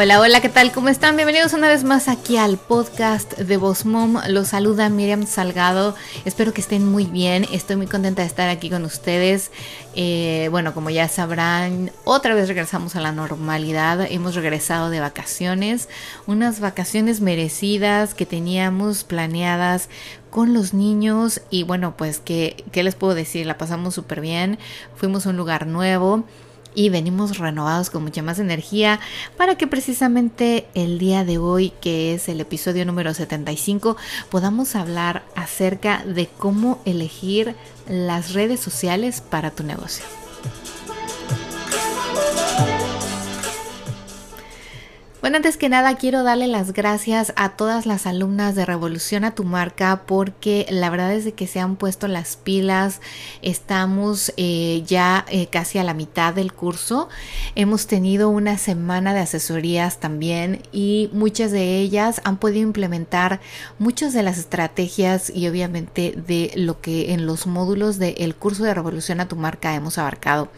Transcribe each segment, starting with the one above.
Hola, hola, ¿qué tal? ¿Cómo están? Bienvenidos una vez más aquí al podcast de Boss Mom. Los saluda Miriam Salgado. Espero que estén muy bien. Estoy muy contenta de estar aquí con ustedes. Eh, bueno, como ya sabrán, otra vez regresamos a la normalidad. Hemos regresado de vacaciones. Unas vacaciones merecidas que teníamos planeadas con los niños. Y bueno, pues, ¿qué, qué les puedo decir? La pasamos súper bien. Fuimos a un lugar nuevo y venimos renovados con mucha más energía para que precisamente el día de hoy, que es el episodio número 75, podamos hablar acerca de cómo elegir las redes sociales para tu negocio. Bueno, antes que nada quiero darle las gracias a todas las alumnas de Revolución a tu marca porque la verdad es que se han puesto las pilas, estamos eh, ya eh, casi a la mitad del curso, hemos tenido una semana de asesorías también y muchas de ellas han podido implementar muchas de las estrategias y obviamente de lo que en los módulos del curso de Revolución a tu marca hemos abarcado.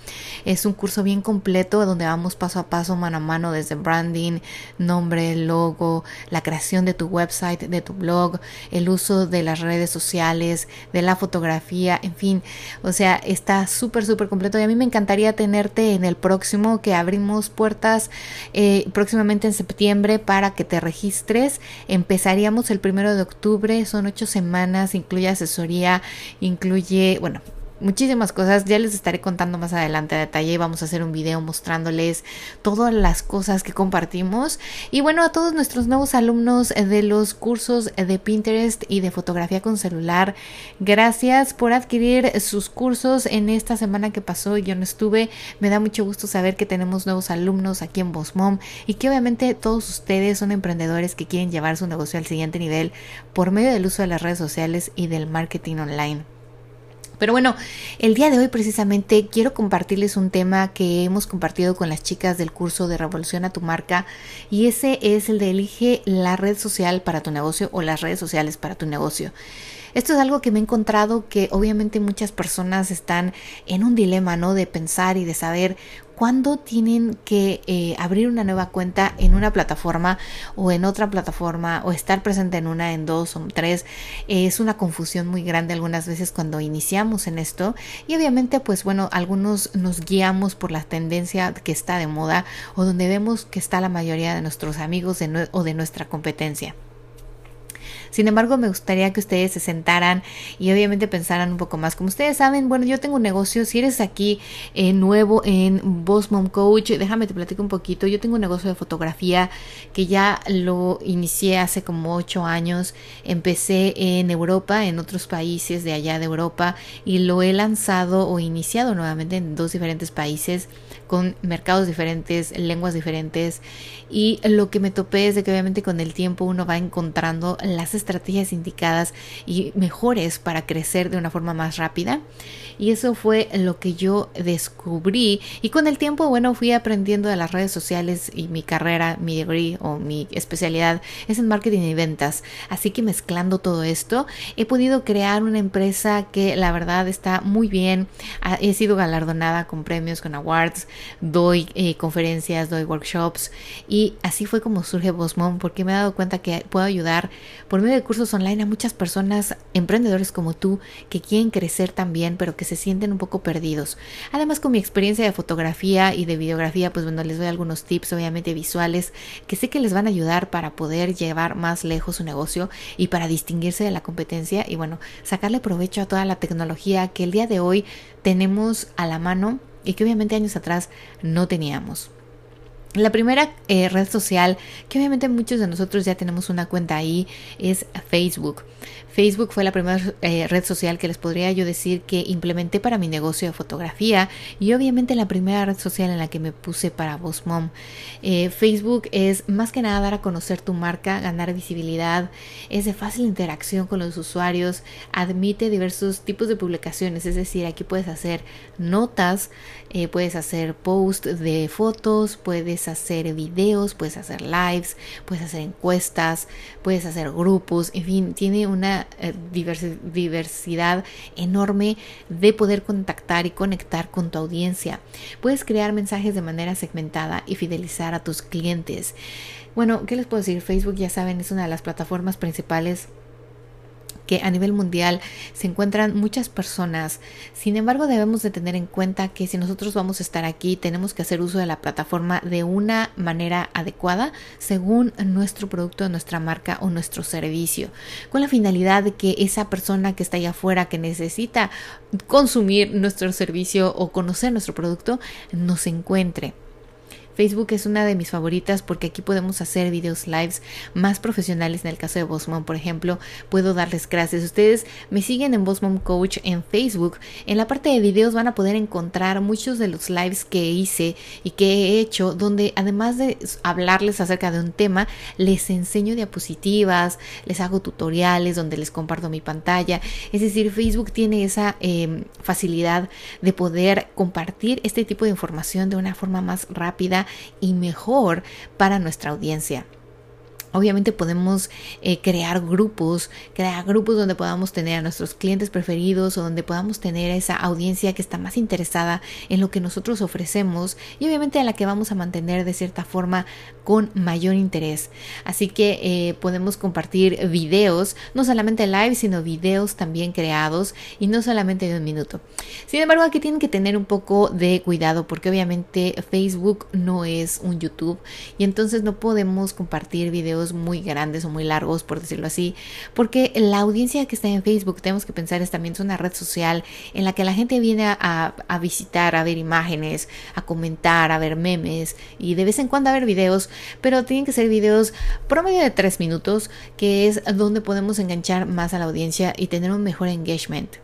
Es un curso bien completo donde vamos paso a paso, mano a mano desde branding, nombre, logo, la creación de tu website, de tu blog, el uso de las redes sociales, de la fotografía, en fin, o sea, está súper, súper completo y a mí me encantaría tenerte en el próximo que abrimos puertas eh, próximamente en septiembre para que te registres. Empezaríamos el primero de octubre, son ocho semanas, incluye asesoría, incluye, bueno, muchísimas cosas. Ya les estaré contando más adelante a detalle. Vamos a hacer un video mostrándoles todas las cosas que compartimos. Y bueno, a todos nuestros nuevos alumnos de los cursos de Pinterest y de fotografía con celular, gracias por adquirir sus cursos en esta semana que pasó. Yo no estuve. Me da mucho gusto saber que tenemos nuevos alumnos aquí en Mom y que obviamente todos ustedes son emprendedores que quieren llevar su negocio al siguiente nivel por medio del uso de las redes sociales y del marketing online. Pero bueno, el día de hoy precisamente quiero compartirles un tema que hemos compartido con las chicas del curso de Revolución a tu marca y ese es el de elige la red social para tu negocio o las redes sociales para tu negocio. Esto es algo que me he encontrado que obviamente muchas personas están en un dilema, ¿no? De pensar y de saber cuándo tienen que eh, abrir una nueva cuenta en una plataforma o en otra plataforma o estar presente en una, en dos o tres. es una confusión muy grande algunas veces cuando iniciamos en esto y obviamente pues bueno, algunos nos guiamos por la tendencia que está de moda o donde vemos que está la mayoría de nuestros amigos o de nuestra competencia. Sin embargo, me gustaría que ustedes se sentaran y obviamente pensaran un poco más. Como ustedes saben, bueno, yo tengo un negocio. Si eres aquí eh, nuevo en Boss Mom Coach, déjame te platico un poquito. Yo tengo un negocio de fotografía que ya lo inicié hace como ocho años. Empecé en Europa, en otros países de allá de Europa y lo he lanzado o iniciado nuevamente en dos diferentes países con mercados diferentes, lenguas diferentes y lo que me topé es de que obviamente con el tiempo uno va encontrando las estrategias indicadas y mejores para crecer de una forma más rápida. Y eso fue lo que yo descubrí. Y con el tiempo bueno fui aprendiendo de las redes sociales y mi carrera, mi degree o mi especialidad es en marketing y ventas. Así que mezclando todo esto he podido crear una empresa que la verdad está muy bien. He sido galardonada con premios, con awards doy eh, conferencias, doy workshops y así fue como surge Bosmom porque me he dado cuenta que puedo ayudar por medio de cursos online a muchas personas, emprendedores como tú, que quieren crecer también pero que se sienten un poco perdidos. Además con mi experiencia de fotografía y de videografía, pues bueno, les doy algunos tips obviamente visuales que sé que les van a ayudar para poder llevar más lejos su negocio y para distinguirse de la competencia y bueno, sacarle provecho a toda la tecnología que el día de hoy tenemos a la mano y que obviamente años atrás no teníamos. La primera eh, red social, que obviamente muchos de nosotros ya tenemos una cuenta ahí, es Facebook. Facebook fue la primera eh, red social que les podría yo decir que implementé para mi negocio de fotografía y obviamente la primera red social en la que me puse para Boss Mom. Eh, Facebook es más que nada dar a conocer tu marca, ganar visibilidad, es de fácil interacción con los usuarios, admite diversos tipos de publicaciones, es decir, aquí puedes hacer notas, puedes hacer post de fotos, puedes hacer videos, puedes hacer lives, puedes hacer encuestas, puedes hacer grupos, en fin, tiene una eh, diversidad enorme de poder contactar y conectar con tu audiencia. Puedes crear mensajes de manera segmentada y fidelizar a tus clientes. Bueno, ¿qué les puedo decir? Facebook, ya saben, es una de las plataformas principales que a nivel mundial se encuentran muchas personas. Sin embargo, debemos de tener en cuenta que si nosotros vamos a estar aquí, tenemos que hacer uso de la plataforma de una manera adecuada según nuestro producto, nuestra marca o nuestro servicio, con la finalidad de que esa persona que está allá afuera que necesita consumir nuestro servicio o conocer nuestro producto nos encuentre. Facebook es una de mis favoritas porque aquí podemos hacer videos lives más profesionales. En el caso de Bossmom, por ejemplo, puedo darles gracias. Ustedes me siguen en Bossmom Coach en Facebook. En la parte de videos van a poder encontrar muchos de los lives que hice y que he hecho, donde además de hablarles acerca de un tema, les enseño diapositivas, les hago tutoriales donde les comparto mi pantalla. Es decir, Facebook tiene esa em, facilidad de poder compartir este tipo de información de una forma más rápida y mejor para nuestra audiencia. Obviamente podemos eh, crear grupos, crear grupos donde podamos tener a nuestros clientes preferidos o donde podamos tener esa audiencia que está más interesada en lo que nosotros ofrecemos y obviamente a la que vamos a mantener de cierta forma con mayor interés. Así que eh, podemos compartir videos, no solamente live, sino videos también creados y no solamente de un minuto. Sin embargo, aquí tienen que tener un poco de cuidado porque obviamente Facebook no es un YouTube y entonces no podemos compartir videos muy grandes o muy largos, por decirlo así, porque la audiencia que está en Facebook, tenemos que pensar, es también una red social en la que la gente viene a visitar, a ver imágenes, a comentar, a ver memes y de vez en cuando a ver videos, pero tienen que ser videos promedio de tres minutos, que es donde podemos enganchar más a la audiencia y tener un mejor engagement.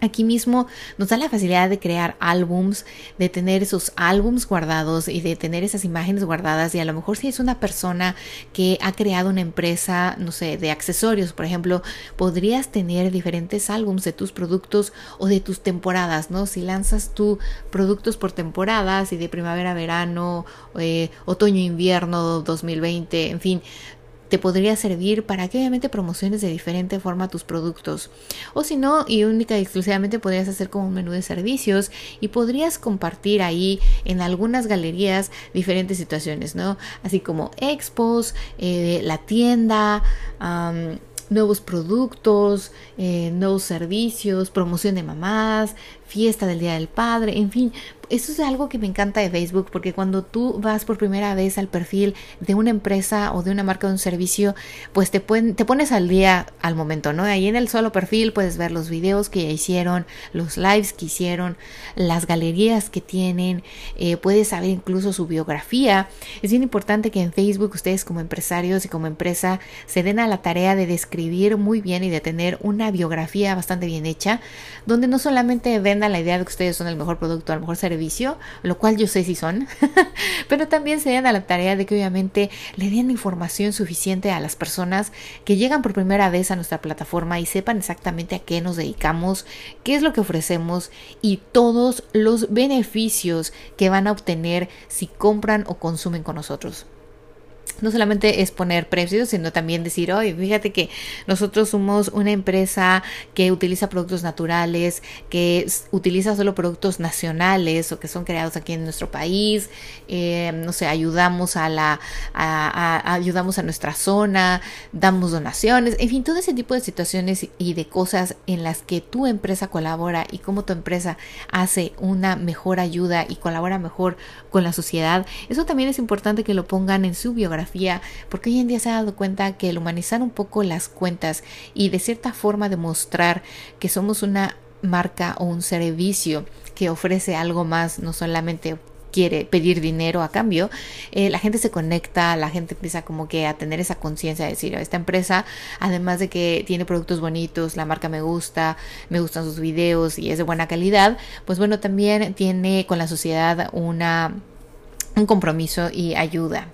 Aquí mismo nos da la facilidad de crear álbums, de tener esos álbums guardados y de tener esas imágenes guardadas. Y a lo mejor si es una persona que ha creado una empresa, no sé, de accesorios, por ejemplo, podrías tener diferentes álbums de tus productos o de tus temporadas, ¿no? Si lanzas tus productos por temporadas y de primavera, verano, eh, otoño, invierno 2020, en fin, te podría servir para que obviamente promociones de diferente forma tus productos. O si no, y única y exclusivamente podrías hacer como un menú de servicios y podrías compartir ahí en algunas galerías diferentes situaciones, ¿no? Así como expos, eh, la tienda, nuevos productos, eh, nuevos servicios, promoción de mamás, fiesta del Día del Padre, en fin, eso es algo que me encanta de Facebook porque cuando tú vas por primera vez al perfil de una empresa o de una marca o un servicio, pues te, te pones al día al momento, ¿no? Ahí en el solo perfil puedes ver los videos que ya hicieron, los lives que hicieron, las galerías que tienen, eh, puedes saber incluso su biografía. Es bien importante que en Facebook ustedes como empresarios y como empresa se den a la tarea de describir muy bien y de tener una biografía bastante bien hecha, donde no solamente la idea de que ustedes son el mejor producto, el mejor servicio, lo cual yo sé si son, pero también se dan a la tarea de que obviamente le den información suficiente a las personas que llegan por primera vez a nuestra plataforma y sepan exactamente a qué nos dedicamos, qué es lo que ofrecemos y todos los beneficios que van a obtener si compran o consumen con nosotros no solamente es poner precios, sino también decir, oye, fíjate que nosotros somos una empresa que utiliza productos naturales, que utiliza solo productos nacionales o que son creados aquí en nuestro país, eh, no sé, ayudamos a la, ayudamos a nuestra zona, damos donaciones, en fin, todo ese tipo de situaciones y de cosas en las que tu empresa colabora y cómo tu empresa hace una mejor ayuda y colabora mejor con la sociedad, eso también es importante que lo pongan en su biografía porque hoy en día se ha dado cuenta que el humanizar un poco las cuentas y de cierta forma demostrar que somos una marca o un servicio que ofrece algo más, no solamente quiere pedir dinero a cambio, eh, la gente se conecta, la gente empieza como que a tener esa conciencia de decir, esta empresa, además de que tiene productos bonitos, la marca me gusta, me gustan sus videos y es de buena calidad, pues bueno, también tiene con la sociedad una un compromiso y ayuda.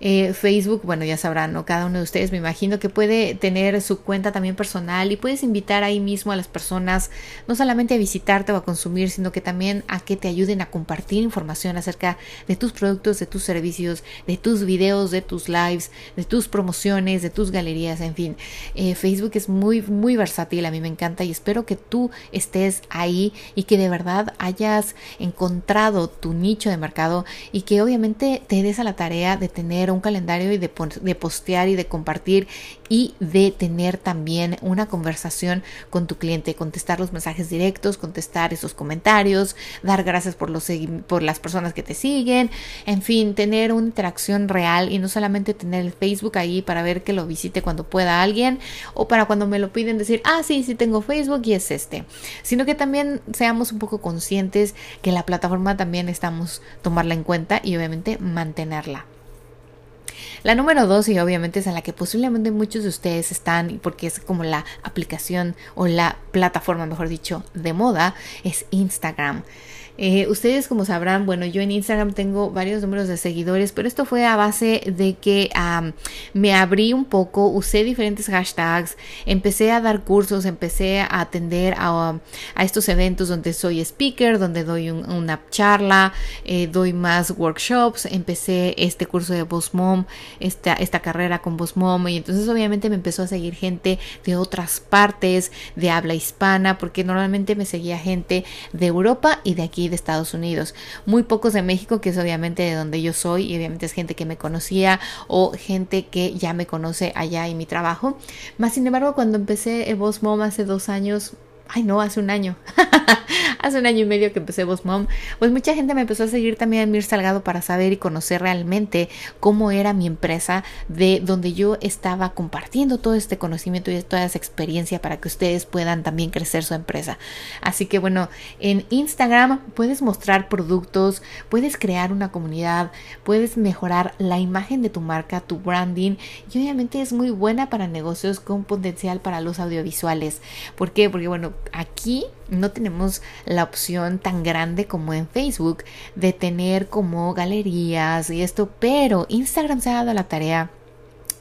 Eh, Facebook, bueno, ya sabrán, ¿no? Cada uno de ustedes me imagino que puede tener su cuenta también personal y puedes invitar ahí mismo a las personas no solamente a visitarte o a consumir, sino que también a que te ayuden a compartir información acerca de tus productos, de tus servicios, de tus videos, de tus lives, de tus promociones, de tus galerías, en fin. Eh, Facebook es muy, muy versátil, a mí me encanta y espero que tú estés ahí y que de verdad hayas encontrado tu nicho de mercado y que obviamente te des a la tarea de tener un calendario y de, postear y de compartir y de tener también una conversación con tu cliente, contestar los mensajes directos, contestar esos comentarios, dar gracias por, los, por las personas que te siguen, en fin, tener una interacción real y no solamente tener el Facebook ahí para ver que lo visite cuando pueda alguien o para cuando me lo piden decir, ah, sí, sí tengo Facebook y es este, sino que también seamos un poco conscientes que la plataforma también estamos tomarla en cuenta y obviamente mantenerla. La número dos, y obviamente es en la que posiblemente muchos de ustedes están, porque es como la aplicación o la plataforma, mejor dicho, de moda, es Instagram. Eh, ustedes como sabrán, bueno, yo en Instagram tengo varios números de seguidores, pero esto fue a base de que me abrí un poco, usé diferentes hashtags, empecé a dar cursos, empecé a atender a, estos eventos donde soy speaker, donde doy una charla, eh, doy más workshops, empecé este curso de Boss Mom, esta, esta carrera con Boss Mom, y entonces obviamente me empezó a seguir gente de otras partes, de habla hispana, porque normalmente me seguía gente de Europa y de aquí de Estados Unidos. Muy pocos de México, que es obviamente de donde yo soy y obviamente es gente que me conocía o gente que ya me conoce allá en mi trabajo. Más sin embargo, cuando empecé Boss Mom hace dos años, ay no, hace un año, hace un año y medio que empecé Boss Mom, pues mucha gente me empezó a seguir también en Mir Salgado para saber y conocer realmente cómo era mi empresa, de donde yo estaba compartiendo todo este conocimiento y toda esa experiencia para que ustedes puedan también crecer su empresa. Así que bueno, en Instagram puedes mostrar productos, puedes crear una comunidad, puedes mejorar la imagen de tu marca, tu branding y obviamente es muy buena para negocios con potencial para los audiovisuales. ¿Por qué? Porque bueno, aquí no tenemos la opción tan grande como en Facebook de tener como galerías y esto, pero Instagram se ha dado la tarea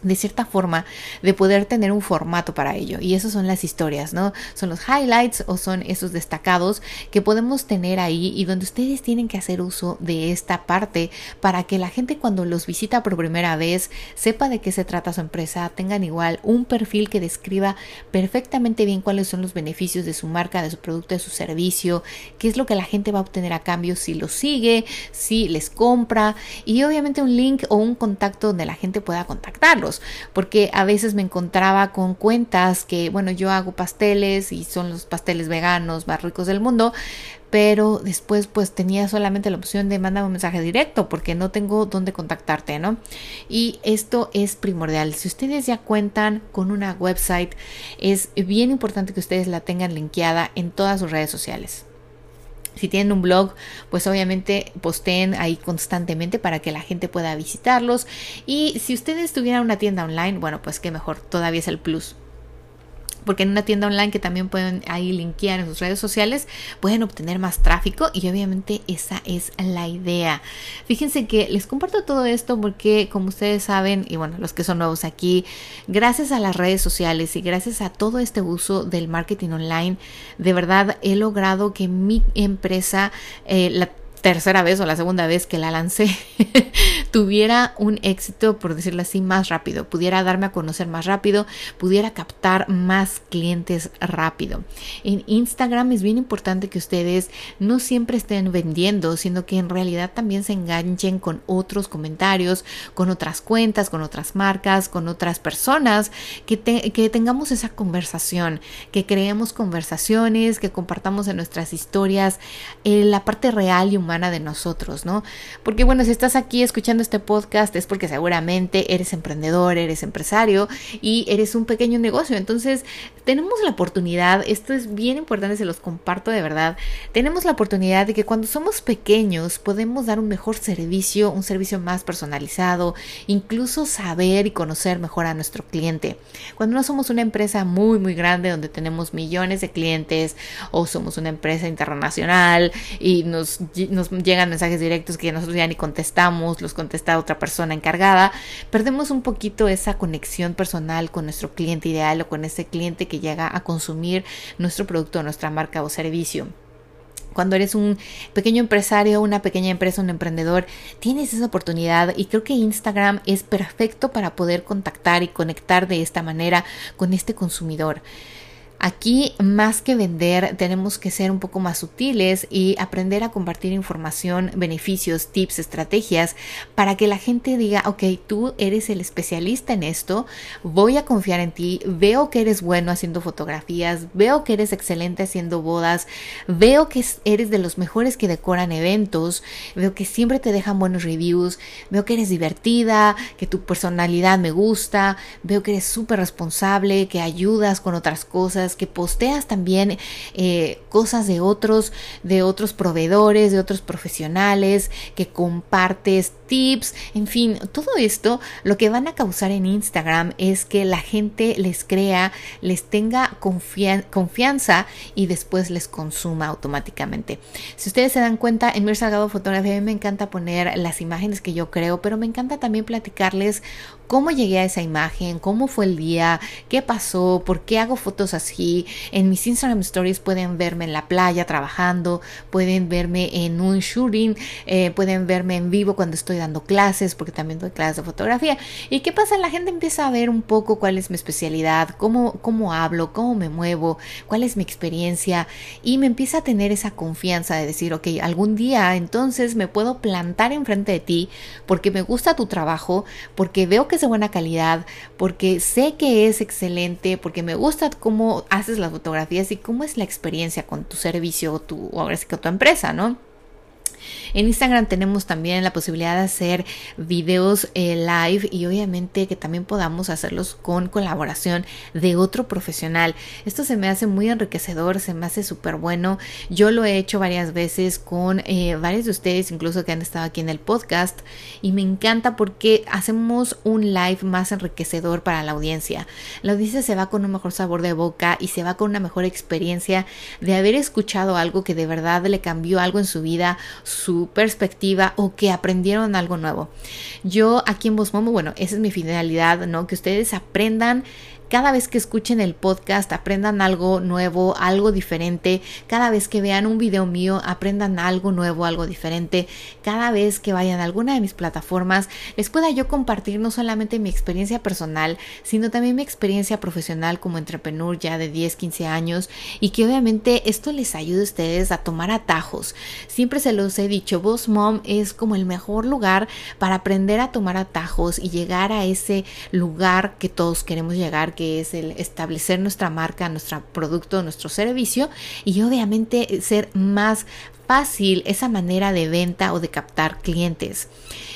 de cierta forma de poder tener un formato para ello. Y eso son las historias no son los highlights o son esos destacados que podemos tener ahí y donde ustedes tienen que hacer uso de esta parte para que la gente cuando los visita por primera vez sepa de qué se trata su empresa tengan igual un perfil que describa perfectamente bien cuáles son los beneficios de su marca de su producto de su servicio qué es lo que la gente va a obtener a cambio si los sigue si les compra y obviamente un link o un contacto donde la gente pueda porque a veces me encontraba con cuentas que, bueno, yo hago pasteles y son los pasteles veganos más ricos del mundo, pero después pues tenía solamente la opción de mandar un mensaje directo porque no tengo dónde contactarte, ¿no? Y esto es primordial. Si ustedes ya cuentan con una website, es bien importante que ustedes la tengan linkeada en todas sus redes sociales. Si tienen un blog, pues obviamente posteen ahí constantemente para que la gente pueda visitarlos. Y si ustedes tuvieran una tienda online, bueno, pues qué mejor, todavía es el plus porque en una tienda online que también pueden ahí linkear en sus redes sociales, pueden obtener más tráfico y obviamente esa es la idea. Fíjense que les comparto todo esto porque como ustedes saben, y bueno, los que son nuevos aquí, gracias a las redes sociales y gracias a todo este uso del marketing online, de verdad he logrado que mi empresa, eh, la tercera vez o la segunda vez que la lancé tuviera un éxito, por decirlo así, más rápido, pudiera darme a conocer más rápido, pudiera captar más clientes rápido. En Instagram es bien importante que ustedes no siempre estén vendiendo, sino que en realidad también se enganchen con otros comentarios, con otras cuentas, con otras marcas, con otras personas, que, que tengamos esa conversación, que creemos conversaciones, que compartamos en nuestras historias eh, la parte real y humana de nosotros, ¿no? Porque bueno, si estás aquí escuchando este podcast es porque seguramente eres emprendedor, eres empresario y eres un pequeño negocio. Entonces, tenemos la oportunidad, esto es bien importante, se los comparto de verdad, tenemos la oportunidad de que cuando somos pequeños podemos dar un mejor servicio, un servicio más personalizado, incluso saber y conocer mejor a nuestro cliente. Cuando no somos una empresa muy, muy grande donde tenemos millones de clientes o somos una empresa internacional y nos, nos llegan mensajes directos que nosotros ya ni contestamos, los contesta otra persona encargada, perdemos un poquito esa conexión personal con nuestro cliente ideal o con ese cliente que llega a consumir nuestro producto, nuestra marca o servicio cuando eres un pequeño empresario, una pequeña empresa, un emprendedor, tienes esa oportunidad y creo que Instagram es perfecto para poder contactar y conectar de esta manera con este consumidor. Aquí, más que vender, tenemos que ser un poco más sutiles y aprender a compartir información, beneficios, tips, estrategias para que la gente diga, ok, tú eres el especialista en esto, voy a confiar en ti, veo que eres bueno haciendo fotografías, veo que eres excelente haciendo bodas, veo que eres de los mejores que decoran eventos, veo que siempre te dejan buenos reviews, veo que eres divertida, que tu personalidad me gusta, veo que eres súper responsable, que ayudas con otras cosas que posteas también eh, cosas de otros, de otros proveedores, de otros profesionales, que compartes tips, en fin, todo esto lo que van a causar en Instagram es que la gente les crea, les tenga confianza y después les consuma automáticamente. Si ustedes se dan cuenta, en Mir Salgado Fotografía me encanta poner las imágenes que yo creo, pero me encanta también platicarles cómo llegué a esa imagen, cómo fue el día, qué pasó, por qué hago fotos así. En mis Instagram Stories pueden verme en la playa trabajando, pueden verme en un shooting, eh, pueden verme en vivo cuando estoy dando clases, porque también doy clases de fotografía. ¿Y qué pasa? La gente empieza a ver un poco cuál es mi especialidad, cómo, cómo hablo, cómo me muevo, cuál es mi experiencia y me empieza a tener esa confianza de decir, ok, algún día entonces me puedo plantar enfrente de ti porque me gusta tu trabajo, porque veo que de buena calidad, porque sé que es excelente, porque me gusta cómo haces las fotografías y cómo es la experiencia con tu servicio o tu, o ahora sí que tu empresa, ¿no? En Instagram tenemos también la posibilidad de hacer videos eh, live y obviamente que también podamos hacerlos con colaboración de otro profesional. Esto se me hace muy enriquecedor, se me hace súper bueno. Yo lo he hecho varias veces con eh, varios de ustedes, incluso que han estado aquí en el podcast, y me encanta porque hacemos un live más enriquecedor para la audiencia. La audiencia se va con un mejor sabor de boca y se va con una mejor experiencia de haber escuchado algo que de verdad le cambió algo en su vida, perspectiva o que aprendieron algo nuevo. Yo aquí en Bosmomo, bueno, esa es mi finalidad, ¿no? Que ustedes aprendan cada vez que escuchen el podcast aprendan algo nuevo, algo diferente. Cada vez que vean un video mío aprendan algo nuevo, algo diferente. Cada vez que vayan a alguna de mis plataformas les pueda yo compartir no solamente mi experiencia personal, sino también mi experiencia profesional como entrepreneur ya de 10, 15 años y que obviamente esto les ayude a ustedes a tomar atajos. Siempre se los he dicho, Boss Mom es como el mejor lugar para aprender a tomar atajos y llegar a ese lugar que todos queremos llegar que es el establecer nuestra marca, nuestro producto, nuestro servicio y obviamente ser más fácil esa manera de venta o de captar clientes.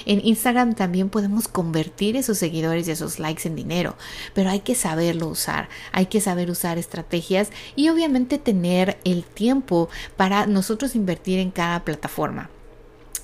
En Instagram también podemos convertir esos seguidores y esos likes en dinero, pero hay que saberlo usar, hay que saber usar estrategias y obviamente tener el tiempo para nosotros invertir en cada plataforma.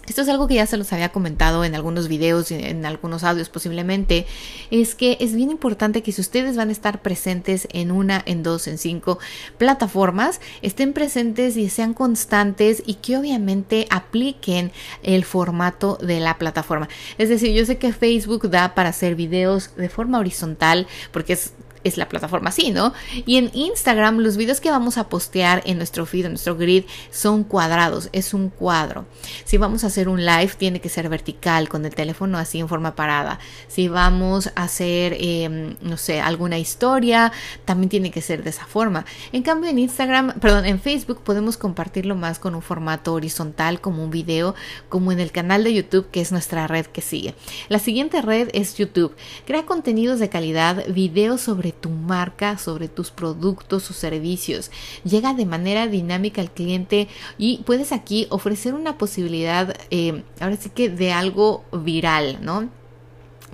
Esto es algo que ya se los había comentado en algunos videos, en algunos audios posiblemente, es que es bien importante que si ustedes van a estar presentes en una, en dos, en cinco plataformas, estén presentes y sean constantes y que obviamente apliquen el formato de la plataforma. Es decir, yo sé que Facebook da para hacer videos de forma horizontal porque es es la plataforma así, ¿no? Y en Instagram los videos que vamos a postear en nuestro feed, en nuestro grid, son cuadrados, es un cuadro. Si vamos a hacer un live, tiene que ser vertical, con el teléfono así en forma parada. Si vamos a hacer, em, no sé, alguna historia, también tiene que ser de esa forma. En cambio, en Instagram, perdón, en Facebook podemos compartirlo más con un formato horizontal, como un video, como en el canal de YouTube, que es nuestra red que sigue. La siguiente red es YouTube. Crea contenidos de calidad, videos sobre tu marca, sobre tus productos o servicios. Llega de manera dinámica al cliente y puedes aquí ofrecer una posibilidad, eh, ahora sí que de algo viral, ¿no?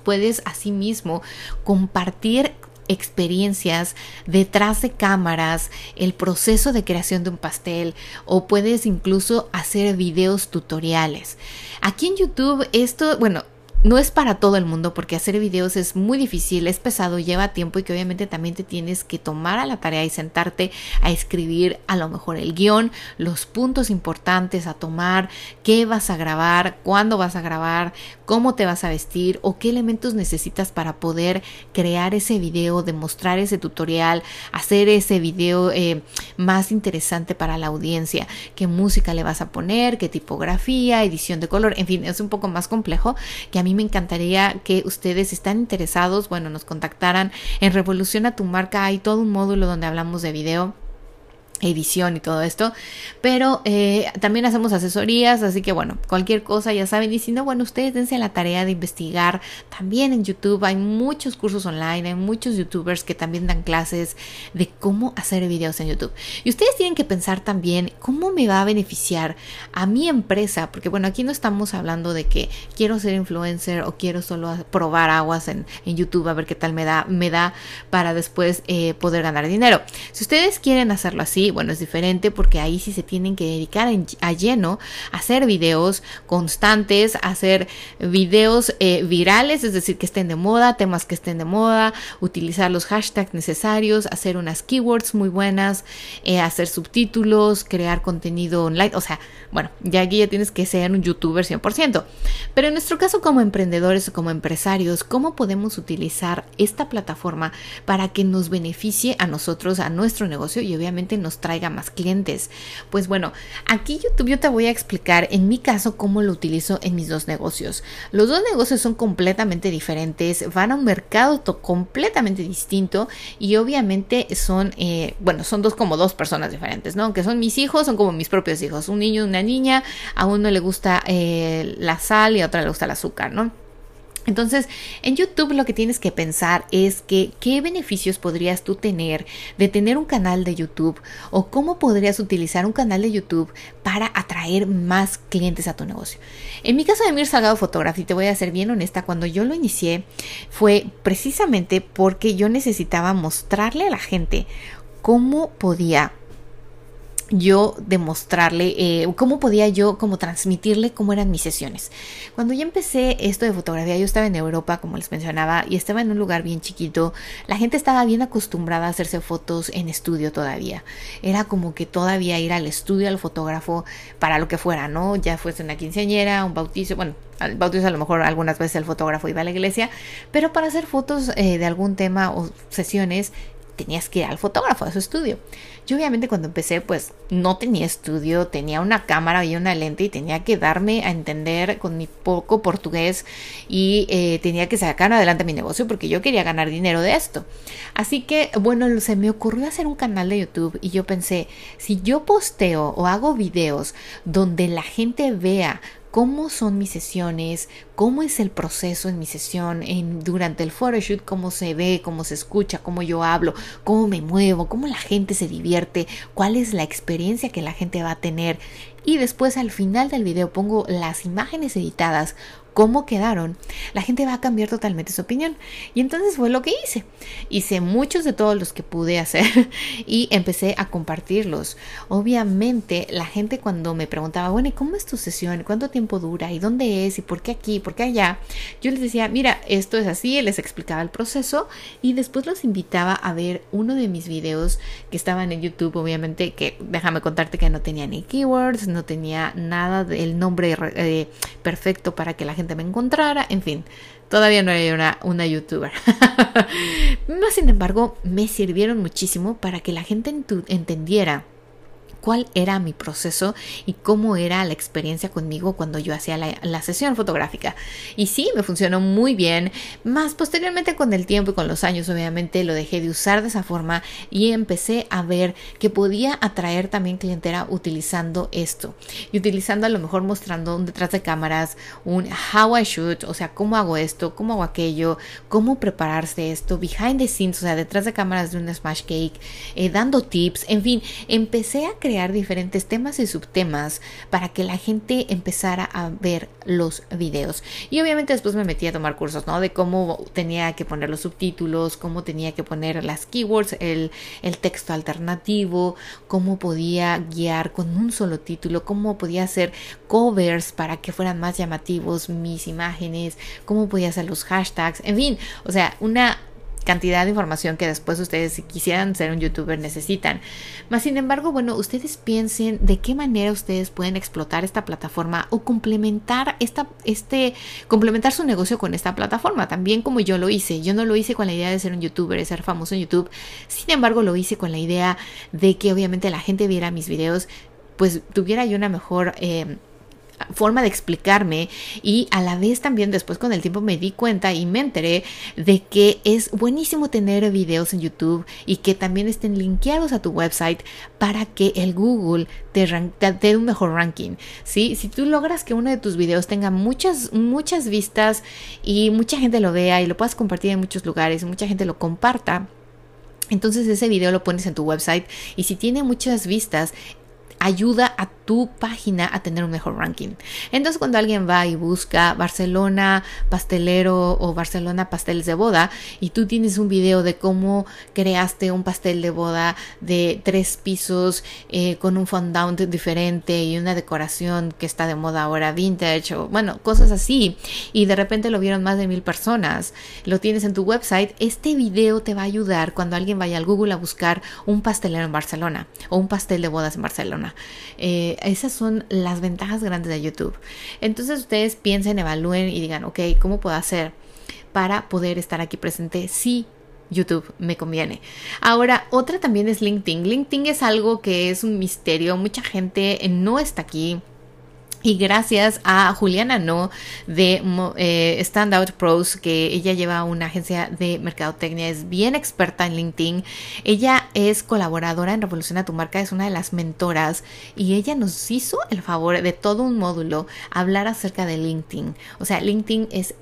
Puedes asimismo compartir experiencias detrás de cámaras, el proceso de creación de un pastel o puedes incluso hacer videos tutoriales. Aquí en YouTube esto, bueno, no es para todo el mundo porque hacer videos es muy difícil, es pesado, lleva tiempo y que obviamente también te tienes que tomar a la tarea y sentarte a escribir a lo mejor el guion, los puntos importantes a tomar, qué vas a grabar, cuándo vas a grabar, cómo te vas a vestir o qué elementos necesitas para poder crear ese video, demostrar ese tutorial, hacer ese video eh, más interesante para la audiencia, qué música le vas a poner, qué tipografía, edición de color, en fin, es un poco más complejo que a mí me encantaría que ustedes están interesados, bueno, nos contactaran en Revolución a tu marca. Hay todo un módulo donde hablamos de video edición y todo esto, pero eh, también hacemos asesorías, así que bueno, cualquier cosa ya saben, y si no, bueno, ustedes dense la tarea de investigar también en YouTube, hay muchos cursos online, hay muchos youtubers que también dan clases de cómo hacer videos en YouTube, y ustedes tienen que pensar también cómo me va a beneficiar a mi empresa, porque bueno, aquí no estamos hablando de que quiero ser influencer o quiero solo probar aguas en, YouTube a ver qué tal me da, me da para después eh, poder ganar dinero. Si ustedes quieren hacerlo así, bueno, es diferente porque ahí sí se tienen que dedicar a lleno a hacer videos constantes, hacer videos eh, virales, es decir, que estén de moda, temas que estén de moda, utilizar los hashtags necesarios, hacer unas keywords muy buenas, eh, hacer subtítulos, crear contenido online, o sea, bueno, ya aquí ya tienes que ser un youtuber 100%. Pero en nuestro caso como emprendedores o como empresarios, ¿cómo podemos utilizar esta plataforma para que nos beneficie a nosotros, a nuestro negocio y obviamente nos traiga más clientes? Pues bueno, aquí YouTube yo te voy a explicar en mi caso cómo lo utilizo en mis dos negocios. Los dos negocios son completamente diferentes, van a un mercado completamente distinto y obviamente son, eh, bueno, son dos como dos personas diferentes, ¿no? Aunque son mis hijos, son como mis propios hijos, un niño y una niña, a uno le gusta eh, la sal y a otra le gusta el azúcar, ¿no? Entonces, en YouTube lo que tienes que pensar es que qué beneficios podrías tú tener de tener un canal de YouTube o cómo podrías utilizar un canal de YouTube para atraer más clientes a tu negocio. En mi caso de Mir Salgado Photography, te voy a ser bien honesta, cuando yo lo inicié fue precisamente porque yo necesitaba mostrarle a la gente cómo podía yo demostrarle eh, cómo podía yo como transmitirle cómo eran mis sesiones. Cuando yo empecé esto de fotografía, yo estaba en Europa, como les mencionaba, y estaba en un lugar bien chiquito. La gente estaba bien acostumbrada a hacerse fotos en estudio todavía. Era como que todavía ir al estudio al fotógrafo para lo que fuera, ¿no? Ya fuese una quinceañera, un bautizo, bueno, al bautizo a lo mejor algunas veces el fotógrafo iba a la iglesia, pero para hacer fotos eh, de algún tema o sesiones tenías que ir al fotógrafo a su estudio. Yo obviamente cuando empecé pues no tenía estudio, tenía una cámara y una lente y tenía que darme a entender con mi poco portugués y eh, tenía que sacar adelante mi negocio porque yo quería ganar dinero de esto. Así que bueno, se me ocurrió hacer un canal de YouTube y yo pensé, si yo posteo o hago videos donde la gente vea cómo son mis sesiones, cómo es el proceso en mi sesión, en, durante el photoshoot, cómo se ve, cómo se escucha, cómo yo hablo, cómo me muevo, cómo la gente se divierte, cuál es la experiencia que la gente va a tener. Y después al final del video pongo las imágenes editadas cómo quedaron, la gente va a cambiar totalmente su opinión. Y entonces fue lo que hice. Hice muchos de todos los que pude hacer y empecé a compartirlos. Obviamente la gente cuando me preguntaba, bueno, ¿y cómo es tu sesión? ¿Cuánto tiempo dura? ¿Y dónde es? ¿Y por qué aquí? ¿Por qué allá? Yo les decía, mira, esto es así, les explicaba el proceso y después los invitaba a ver uno de mis videos que estaban en YouTube, obviamente, que déjame contarte que no tenía ni keywords, no tenía nada del nombre eh, perfecto para que la gente me encontrara, en fin, todavía no era una, una youtuber. Sin embargo, me sirvieron muchísimo para que la gente entendiera cuál era mi proceso y cómo era la experiencia conmigo cuando yo hacía la, sesión fotográfica. Y sí, me funcionó muy bien, más posteriormente con el tiempo y con los años obviamente lo dejé de usar de esa forma y empecé a ver que podía atraer también clientela utilizando esto y utilizando a lo mejor mostrando detrás de cámaras, un how I shoot, o sea, cómo hago esto, cómo hago aquello, cómo prepararse esto, behind the scenes, o sea, detrás de cámaras de un smash cake, eh, dando tips, en fin, empecé a crear diferentes temas y subtemas para que la gente empezara a ver los videos. Y obviamente después me metí a tomar cursos, ¿no? De cómo tenía que poner los subtítulos, cómo tenía que poner las keywords, el, el texto alternativo, cómo podía guiar con un solo título, cómo podía hacer covers para que fueran más llamativos mis imágenes, cómo podía hacer los hashtags, en fin, o sea, una cantidad de información que después ustedes si quisieran ser un youtuber necesitan. Más sin embargo, bueno, ustedes piensen de qué manera ustedes pueden explotar esta plataforma o complementar esta este complementar su negocio con esta plataforma, también como yo lo hice. Yo no lo hice con la idea de ser un youtuber, de ser famoso en YouTube. Sin embargo, lo hice con la idea de que obviamente la gente viera mis videos pues tuviera yo una mejor eh, forma de explicarme y a la vez también después con el tiempo me di cuenta y me enteré de que es buenísimo tener videos en YouTube y que también estén linkeados a tu website para que el Google te, dé un mejor ranking. ¿sí? Si tú logras que uno de tus videos tenga muchas, muchas vistas y mucha gente lo vea y lo puedas compartir en muchos lugares y mucha gente lo comparta, entonces ese video lo pones en tu website y si tiene muchas vistas, ayuda a tu página a tener un mejor ranking. Entonces cuando alguien va y busca Barcelona pastelero o Barcelona pasteles de boda y tú tienes un video de cómo creaste un pastel de boda de tres pisos eh, con un fondant diferente y una decoración que está de moda ahora vintage o bueno cosas así y de repente lo vieron más de mil personas lo tienes en tu website este video te va a ayudar cuando alguien vaya al Google a buscar un pastelero en Barcelona o un pastel de bodas en Barcelona eh, esas son las ventajas grandes de YouTube. Entonces ustedes piensen, evalúen y digan, ok, ¿cómo puedo hacer para poder estar aquí presente? Sí, YouTube me conviene. Ahora, otra también es LinkedIn. LinkedIn es algo que es un misterio. Mucha gente no está aquí y gracias a Juliana No de eh, Standout Pros, que ella lleva una agencia de mercadotecnia, es bien experta en LinkedIn. Ella es colaboradora en Revoluciona tu marca, es una de las mentoras y ella nos hizo el favor de todo un módulo hablar acerca de LinkedIn. O sea, LinkedIn es,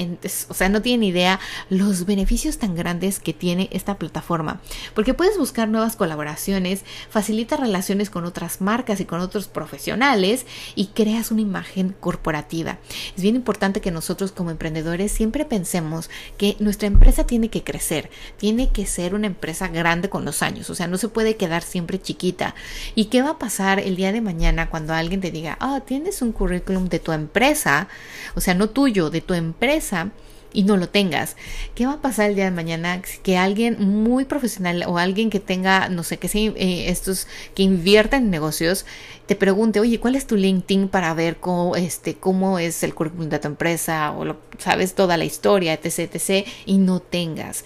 o sea, no tienen idea los beneficios tan grandes que tiene esta plataforma, porque puedes buscar nuevas colaboraciones, facilita relaciones con otras marcas y con otros profesionales y creas un imagen corporativa. Es bien importante que nosotros como emprendedores siempre pensemos que nuestra empresa tiene que crecer, tiene que ser una empresa grande con los años, o sea, no se puede quedar siempre chiquita. ¿Y qué va a pasar el día de mañana cuando alguien te diga, ah, tienes un currículum de tu empresa, o sea, no tuyo, de tu empresa? Y no lo tengas. ¿Qué va a pasar el día de mañana que alguien muy profesional o alguien que tenga, no sé, que sea eh, estos que invierta en negocios, te pregunte, oye, ¿cuál es tu LinkedIn para ver cómo, este, cómo es el currículum de tu empresa o lo, sabes toda la historia, etc, etc, y no tengas?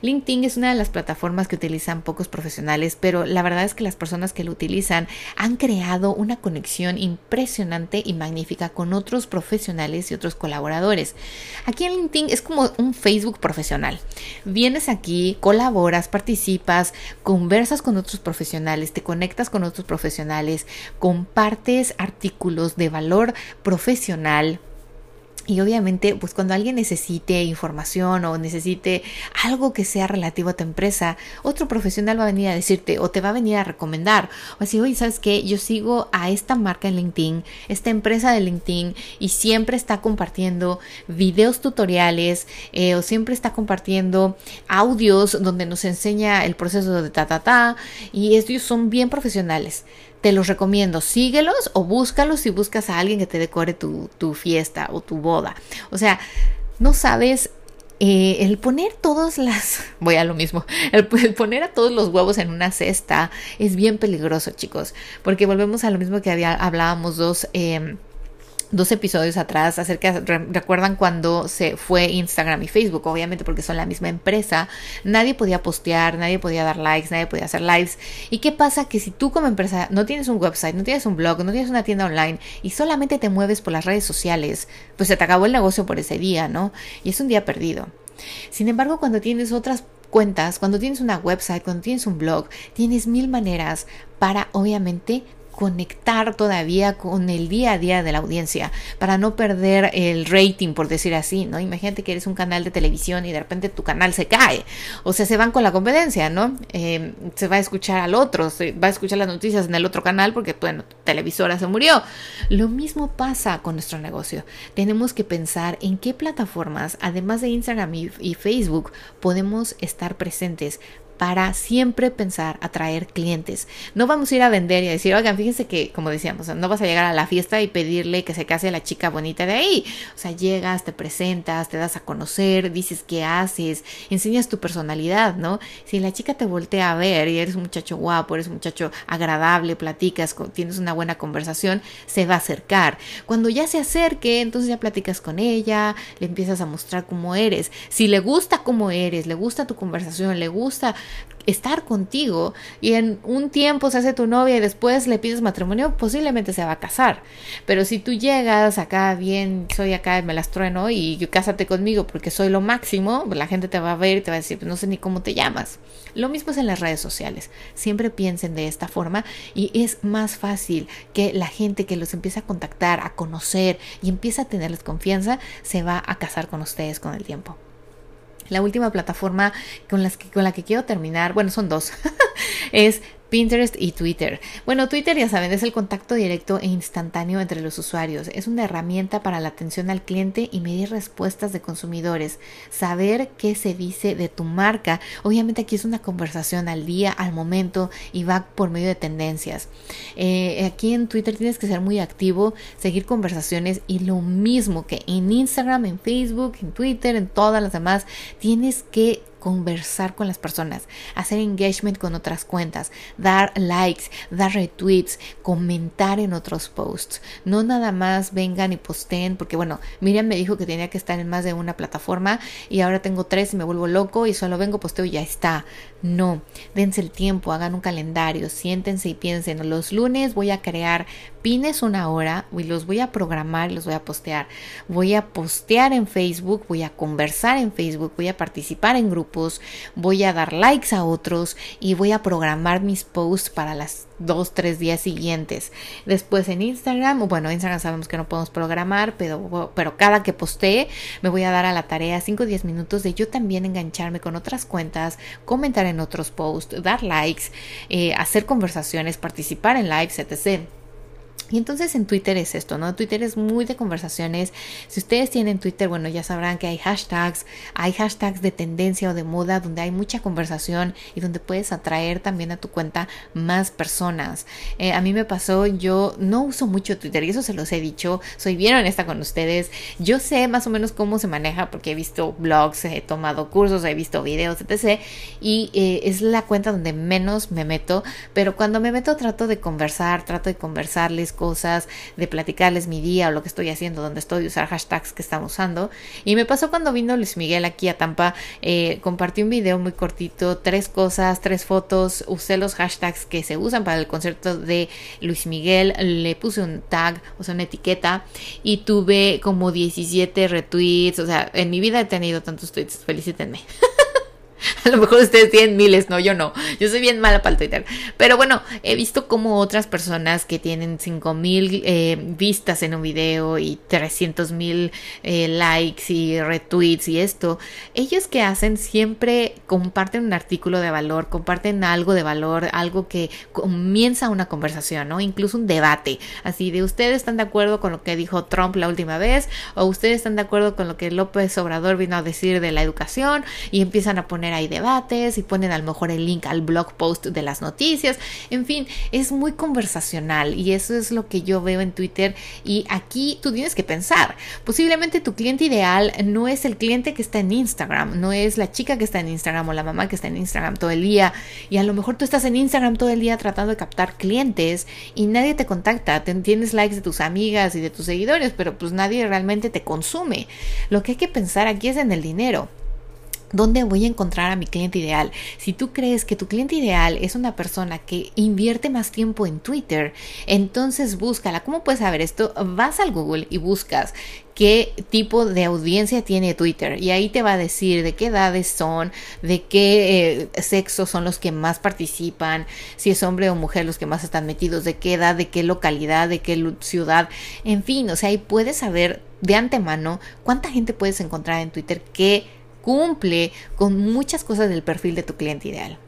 LinkedIn es una de las plataformas que utilizan pocos profesionales, pero la verdad es que las personas que lo utilizan han creado una conexión impresionante y magnífica con otros profesionales y otros colaboradores. Aquí en LinkedIn es como un Facebook profesional. Vienes aquí, colaboras, participas, conversas con otros profesionales, te conectas con otros profesionales, compartes artículos de valor profesional y obviamente, pues cuando alguien necesite información o necesite algo que sea relativo a tu empresa, otro profesional va a venir a decirte o te va a venir a recomendar. O así, oye, ¿sabes qué? Yo sigo a esta marca en LinkedIn, esta empresa de LinkedIn, y siempre está compartiendo videos tutoriales eh, o siempre está compartiendo audios donde nos enseña el proceso de ta, ta, ta. Y ellos son bien profesionales te los recomiendo. Síguelos o búscalos si buscas a alguien que te decore tu, fiesta o tu boda. O sea, no sabes eh, el poner todas las, voy a lo mismo, el, poner a todos los huevos en una cesta es bien peligroso, chicos, porque volvemos a lo mismo que hablábamos dos. Em, dos episodios atrás acerca, recuerdan cuando se fue Instagram y Facebook, obviamente porque son la misma empresa, nadie podía postear, nadie podía dar likes, nadie podía hacer lives. ¿Y qué pasa? Que si tú como empresa no tienes un website, no tienes un blog, no tienes una tienda online y solamente te mueves por las redes sociales, pues se te acabó el negocio por ese día, ¿no? Y es un día perdido. Sin embargo, cuando tienes otras cuentas, cuando tienes una website, cuando tienes un blog, tienes mil maneras para obviamente conectar todavía con el día a día de la audiencia para no perder el rating, por decir así, ¿no? Imagínate que eres un canal de televisión y de repente tu canal se cae, o sea, se van con la competencia, ¿no? Em, se va a escuchar al otro, se va a escuchar las noticias en el otro canal porque, bueno, tu televisora se murió. Lo mismo pasa con nuestro negocio. Tenemos que pensar en qué plataformas, además de Instagram y Facebook, podemos estar presentes para siempre pensar atraer clientes. No vamos a ir a vender y a decir, oigan, fíjense que, como decíamos, no vas a llegar a la fiesta y pedirle que se case la chica bonita de ahí. O sea, llegas, te presentas, te das a conocer, dices qué haces, enseñas tu personalidad, ¿no? Si la chica te voltea a ver y eres un muchacho guapo, eres un muchacho agradable, platicas, tienes una buena conversación, se va a acercar. Cuando ya se acerque, entonces ya platicas con ella, le empiezas a mostrar cómo eres. Si le gusta cómo eres, le gusta tu conversación, le gusta estar contigo y en un tiempo se hace tu novia y después le pides matrimonio, posiblemente se va a casar. Pero si tú llegas acá bien, soy acá, me las trueno y cásate conmigo porque soy lo máximo, la gente te va a ver y te va a decir, no sé ni cómo te llamas. Lo mismo es en las redes sociales. Siempre piensen de esta forma y es más fácil que la gente que los empieza a contactar, a conocer y empieza a tenerles confianza, se va a casar con ustedes con el tiempo. La última plataforma con, las que, con la que quiero terminar, bueno, son dos, es Pinterest y Twitter. Bueno, Twitter ya saben, es el contacto directo e instantáneo entre los usuarios. Es una herramienta para la atención al cliente y medir respuestas de consumidores. Saber qué se dice de tu marca. Obviamente aquí es una conversación al día, al momento y va por medio de tendencias. Eh, aquí en Twitter tienes que ser muy activo, seguir conversaciones y lo mismo que en Instagram, en Facebook, en Twitter, en todas las demás, tienes que conversar con las personas, hacer engagement con otras cuentas, dar likes, dar retweets, comentar en otros posts. No nada más vengan y posteen, porque bueno, Miriam me dijo que tenía que estar en más de una plataforma y ahora tengo tres y me vuelvo loco y solo vengo, posteo y ya está. No, dense el tiempo, hagan un calendario, siéntense y piensen, los lunes voy a crear pines una hora y los voy a programar los voy a postear. Voy a postear en Facebook, voy a conversar en Facebook, voy a participar en grupos, voy a dar likes a otros y voy a programar mis posts para las dos, tres días siguientes. Después en Instagram, bueno, Instagram sabemos que no podemos programar, pero, pero cada que postee me voy a dar a la tarea 5 o 10 minutos de yo también engancharme con otras cuentas, comentar en otros posts, dar likes, eh, hacer conversaciones, participar en lives, etc. Y entonces en Twitter es esto, ¿no? Twitter es muy de conversaciones. Si ustedes tienen Twitter, bueno, ya sabrán que hay hashtags, hay hashtags de tendencia o de moda donde hay mucha conversación y donde puedes atraer también a tu cuenta más personas. Eh, a mí me pasó, yo no uso mucho Twitter y eso se los he dicho, soy bien honesta con ustedes. Yo sé más o menos cómo se maneja porque he visto blogs, he tomado cursos, he visto videos, etc. Y eh, es la cuenta donde menos me meto, pero cuando me meto trato de conversar, trato de conversarles cosas, de platicarles mi día o lo que estoy haciendo, donde estoy, usar hashtags que estamos usando. Y me pasó cuando vino Luis Miguel aquí a Tampa, eh, compartí un video muy cortito, tres cosas, tres fotos, usé los hashtags que se usan para el concierto de Luis Miguel, le puse un tag, o sea, una etiqueta, y tuve como 17 retweets, o sea, en mi vida he tenido tantos tweets, felicítenme. A lo mejor ustedes tienen miles, no, yo no. Yo soy bien mala para el Twitter. Pero bueno, he visto como otras personas que tienen 5000 mil eh, vistas en un video y 300 mil eh, likes y retweets y esto. Ellos que hacen siempre comparten un artículo de valor, comparten algo de valor, algo que comienza una conversación, ¿no? Incluso un debate. Así de ustedes están de acuerdo con lo que dijo Trump la última vez o ustedes están de acuerdo con lo que López Obrador vino a decir de la educación y empiezan a poner ahí debates y ponen a lo mejor el link al blog post de las noticias. En fin, es muy conversacional y eso es lo que yo veo en Twitter y aquí tú tienes que pensar, posiblemente tu cliente ideal no es el cliente que está en Instagram, no es la chica que está en Instagram o la mamá que está en Instagram todo el día y a lo mejor tú estás en Instagram todo el día tratando de captar clientes y nadie te contacta, tienes likes de tus amigas y de tus seguidores, pero pues nadie realmente te consume. Lo que hay que pensar aquí es en el dinero. ¿Dónde voy a encontrar a mi cliente ideal? Si tú crees que tu cliente ideal es una persona que invierte más tiempo en Twitter, entonces búscala. ¿Cómo puedes saber esto? Vas al Google y buscas qué tipo de audiencia tiene Twitter y ahí te va a decir de qué edades son, de qué eh, sexo son los que más participan, si es hombre o mujer los que más están metidos, de qué edad, de qué localidad, de qué ciudad, en fin, o sea, ahí puedes saber de antemano cuánta gente puedes encontrar en Twitter que cumple con muchas cosas del perfil de tu cliente ideal.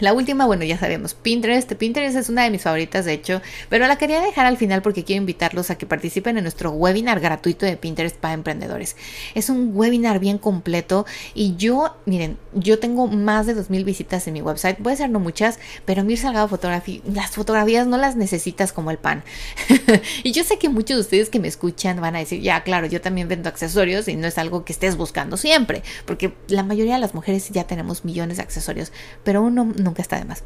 La última, bueno, ya sabemos, Pinterest. Pinterest es una de mis favoritas, de hecho, pero la quería dejar al final porque quiero invitarlos a que participen en nuestro webinar gratuito de Pinterest para emprendedores. Es un webinar bien completo y yo, miren, yo tengo más de 2.000 visitas en mi website. Puede ser no muchas, pero Mir Salgado Fotografía, las fotografías no las necesitas como el pan. y yo sé que muchos de ustedes que me escuchan van a decir, ya, claro, yo también vendo accesorios y no es algo que estés buscando siempre, porque la mayoría de las mujeres ya tenemos millones de accesorios, pero uno nunca está de más.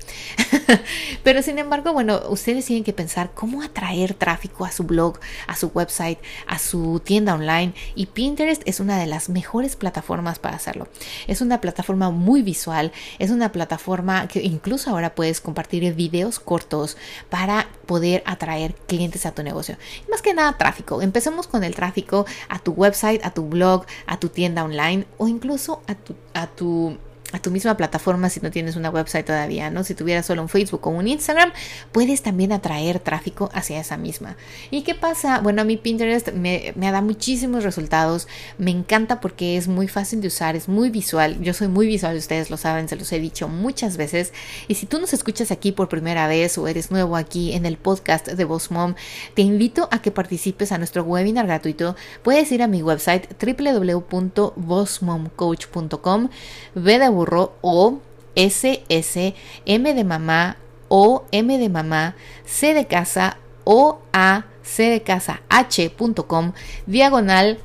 Pero sin embargo, bueno, ustedes tienen que pensar cómo atraer tráfico a su blog, a su website, a su tienda online y Pinterest es una de las mejores plataformas para hacerlo. Es una plataforma muy visual, es una plataforma que incluso ahora puedes compartir videos cortos para poder atraer clientes a tu negocio. más que nada tráfico. Empecemos con el tráfico a tu website, a tu blog, a tu tienda online o incluso a tu, a tu a tu misma plataforma si no tienes una website todavía, ¿no? Si tuvieras solo un Facebook o un Instagram, puedes también atraer tráfico hacia esa misma. ¿Y qué pasa? Bueno, a mí Pinterest me, me da muchísimos resultados, me encanta porque es muy fácil de usar, es muy visual, yo soy muy visual, ustedes lo saben, se los he dicho muchas veces, y si tú nos escuchas aquí por primera vez o eres nuevo aquí en el podcast de Boss Mom, te invito a que participes a nuestro webinar gratuito, puedes ir a mi website www.bossmomcoach.com, burro o SS, M de mamá o M de mamá, C de casa o A, C de casa H.com, diagonal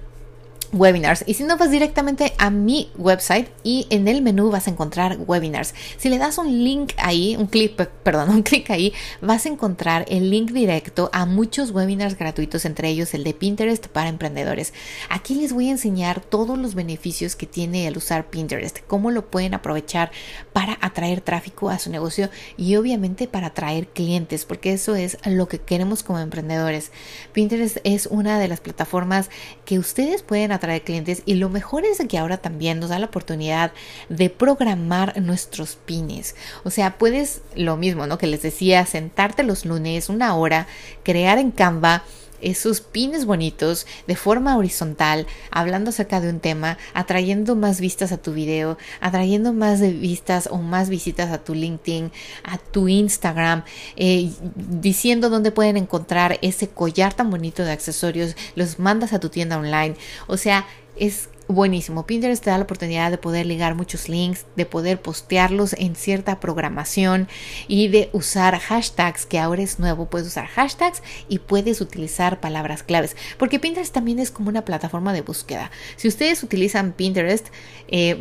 webinars. Y si no, vas directamente a mi website y en el menú vas a encontrar webinars. Si le das un link ahí, un clic, perdón, un clic ahí, vas a encontrar el link directo a muchos webinars gratuitos, entre ellos el de Pinterest para emprendedores. Aquí les voy a enseñar todos los beneficios que tiene el usar Pinterest, cómo lo pueden aprovechar para atraer tráfico a su negocio y obviamente para atraer clientes, porque eso es lo que queremos como emprendedores. Pinterest es una de las plataformas que ustedes pueden de clientes y lo mejor es que ahora también nos da la oportunidad de programar nuestros pines. O sea, puedes lo mismo, ¿no? Que les decía, sentarte los lunes una hora, crear en Canva esos pines bonitos de forma horizontal, hablando acerca de un tema, atrayendo más vistas a tu video, atrayendo más vistas o más visitas a tu LinkedIn, a tu Instagram, eh, diciendo dónde pueden encontrar ese collar tan bonito de accesorios, los mandas a tu tienda online. O sea, es buenísimo. Pinterest te da la oportunidad de poder ligar muchos links, de poder postearlos en cierta programación y de usar hashtags, que ahora es nuevo, puedes usar hashtags y puedes utilizar palabras claves, porque Pinterest también es como una plataforma de búsqueda. Si ustedes utilizan Pinterest, eh,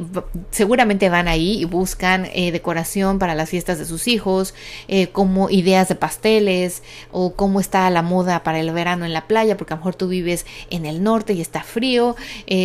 seguramente van ahí y buscan eh, decoración para las fiestas de sus hijos, eh, como ideas de pasteles o cómo está la moda para el verano en la playa, porque a lo mejor tú vives en el norte y está frío,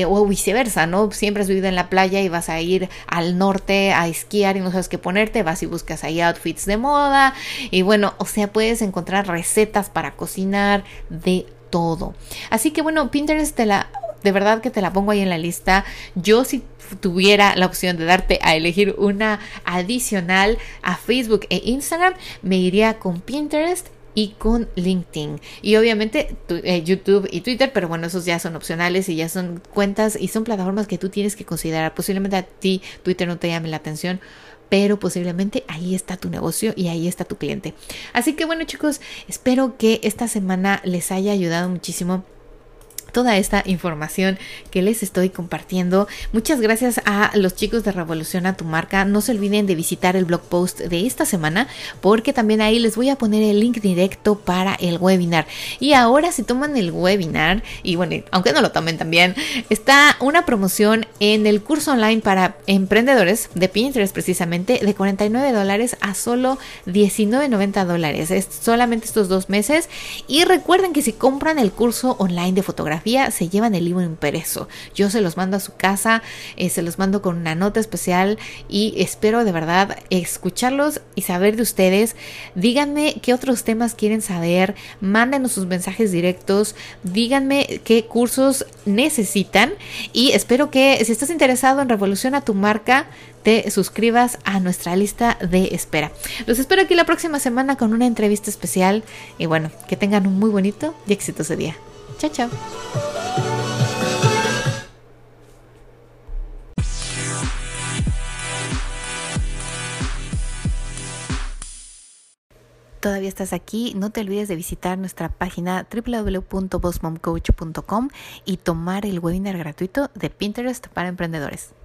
o viceversa, ¿no? Siempre has vivido en la playa y vas a ir al norte a esquiar y no sabes qué ponerte, vas y buscas ahí outfits de moda y bueno, o sea, puedes encontrar recetas para cocinar de todo. Así que bueno, Pinterest te la de verdad que te la pongo ahí en la lista. Yo si tuviera la opción de darte a elegir una adicional a Facebook e Instagram, me iría con Pinterest y con LinkedIn. Y obviamente eh, YouTube y Twitter, pero bueno, esos ya son opcionales y ya son cuentas y son plataformas que tú tienes que considerar. Posiblemente a ti Twitter no te llame la atención pero posiblemente ahí está tu negocio y ahí está tu cliente. Así que bueno chicos, espero que esta semana les haya ayudado muchísimo toda esta información que les estoy compartiendo. Muchas gracias a los chicos de Revoluciona tu marca. No se olviden de visitar el blog post de esta semana porque también ahí les voy a poner el link directo para el webinar. Y ahora si toman el webinar, y bueno, aunque no lo tomen también, está una promoción en el curso online para emprendedores de Pinterest precisamente de 49 dólares a solo 19.90 dólares. Es solamente estos dos meses. Y recuerden que si compran el curso online de fotografía, se llevan el libro impreso. Yo se los mando a su casa, eh, se los mando con una nota especial y espero de verdad escucharlos y saber de ustedes. Díganme qué otros temas quieren saber, mándenos sus mensajes directos, díganme qué cursos necesitan y espero que si estás interesado en Revoluciona tu marca, te suscribas a nuestra lista de espera. Los espero aquí la próxima semana con una entrevista especial y bueno, que tengan un muy bonito y exitoso día. Chao, chao. todavía estás aquí, no te olvides de visitar nuestra página www.bossmomcoach.com y tomar el webinar gratuito de Pinterest para emprendedores.